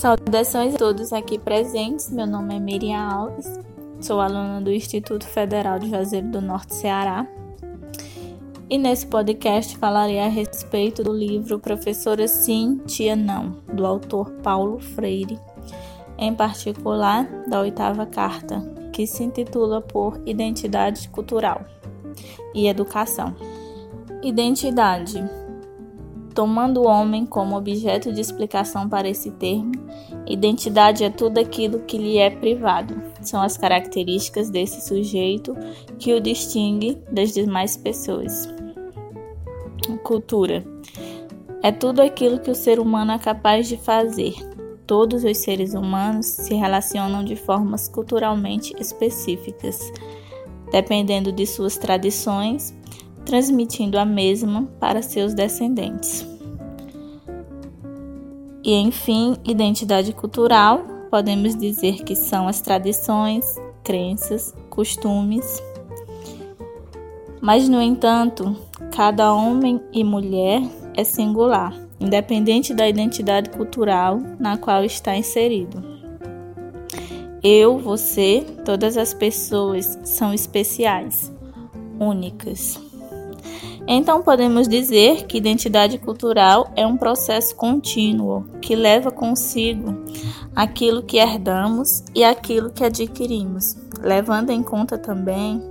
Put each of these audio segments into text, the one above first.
Saudações a todos aqui presentes. Meu nome é Miriam Alves, sou aluna do Instituto Federal de Juazeiro do Norte, Ceará. E nesse podcast falarei a respeito do livro Professora Sim, Tia Não, do autor Paulo Freire, em particular da oitava carta, que se intitula por Identidade Cultural e Educação. Identidade Tomando o homem como objeto de explicação para esse termo, identidade é tudo aquilo que lhe é privado. São as características desse sujeito que o distingue das demais pessoas. Cultura é tudo aquilo que o ser humano é capaz de fazer. Todos os seres humanos se relacionam de formas culturalmente específicas, dependendo de suas tradições, transmitindo a mesma para seus descendentes. E enfim, identidade cultural, podemos dizer que são as tradições, crenças, costumes. Mas, no entanto, cada homem e mulher é singular, independente da identidade cultural na qual está inserido. Eu, você, todas as pessoas são especiais, únicas. Então, podemos dizer que identidade cultural é um processo contínuo que leva consigo aquilo que herdamos e aquilo que adquirimos, levando em conta também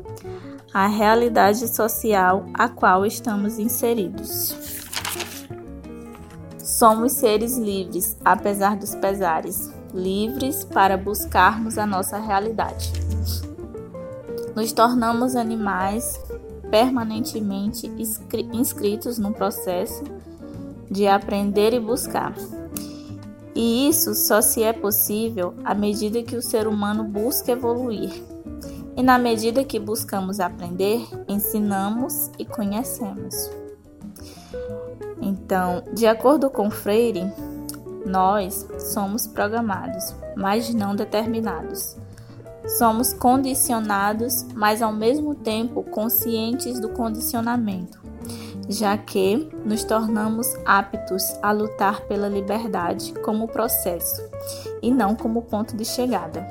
a realidade social a qual estamos inseridos. Somos seres livres, apesar dos pesares, livres para buscarmos a nossa realidade. Nos tornamos animais permanentemente inscritos no processo de aprender e buscar. E isso só se é possível à medida que o ser humano busca evoluir. E na medida que buscamos aprender, ensinamos e conhecemos. Então, de acordo com Freire, nós somos programados, mas não determinados. Somos condicionados, mas ao mesmo tempo conscientes do condicionamento, já que nos tornamos aptos a lutar pela liberdade como processo e não como ponto de chegada.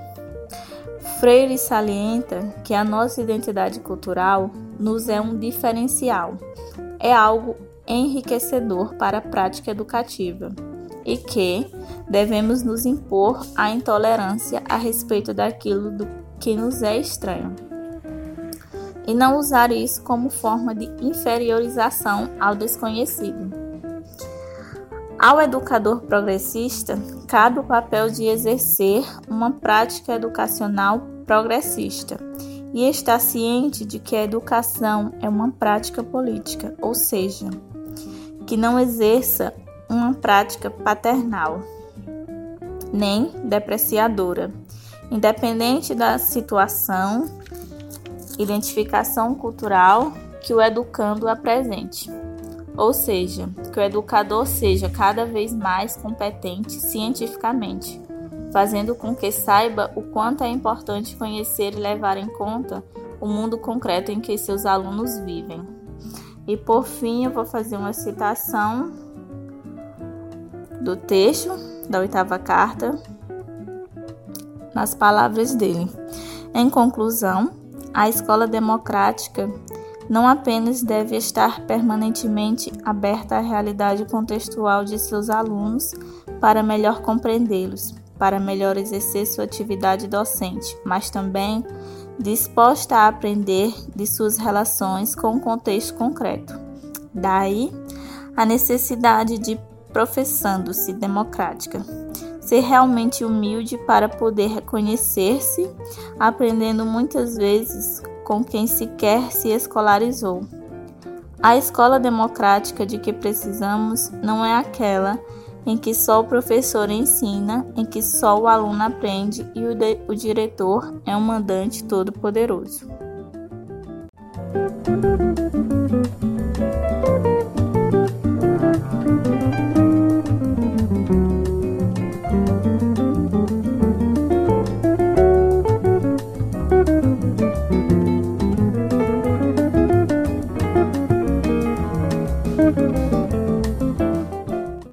Freire salienta que a nossa identidade cultural nos é um diferencial, é algo enriquecedor para a prática educativa e que devemos nos impor à intolerância a respeito daquilo do que nos é estranho e não usar isso como forma de inferiorização ao desconhecido. Ao educador progressista, cabe o papel de exercer uma prática educacional progressista e estar ciente de que a educação é uma prática política, ou seja, que não exerça uma prática paternal, nem depreciadora, independente da situação, identificação cultural que o educando apresente. Ou seja, que o educador seja cada vez mais competente cientificamente, fazendo com que saiba o quanto é importante conhecer e levar em conta o mundo concreto em que seus alunos vivem. E por fim, eu vou fazer uma citação do texto da oitava carta, nas palavras dele. Em conclusão, a escola democrática não apenas deve estar permanentemente aberta à realidade contextual de seus alunos para melhor compreendê-los, para melhor exercer sua atividade docente, mas também disposta a aprender de suas relações com o contexto concreto. Daí a necessidade de professando-se democrática. Ser realmente humilde para poder reconhecer-se, aprendendo muitas vezes com quem sequer se escolarizou. A escola democrática de que precisamos não é aquela em que só o professor ensina, em que só o aluno aprende e o, de, o diretor é um mandante todo-poderoso.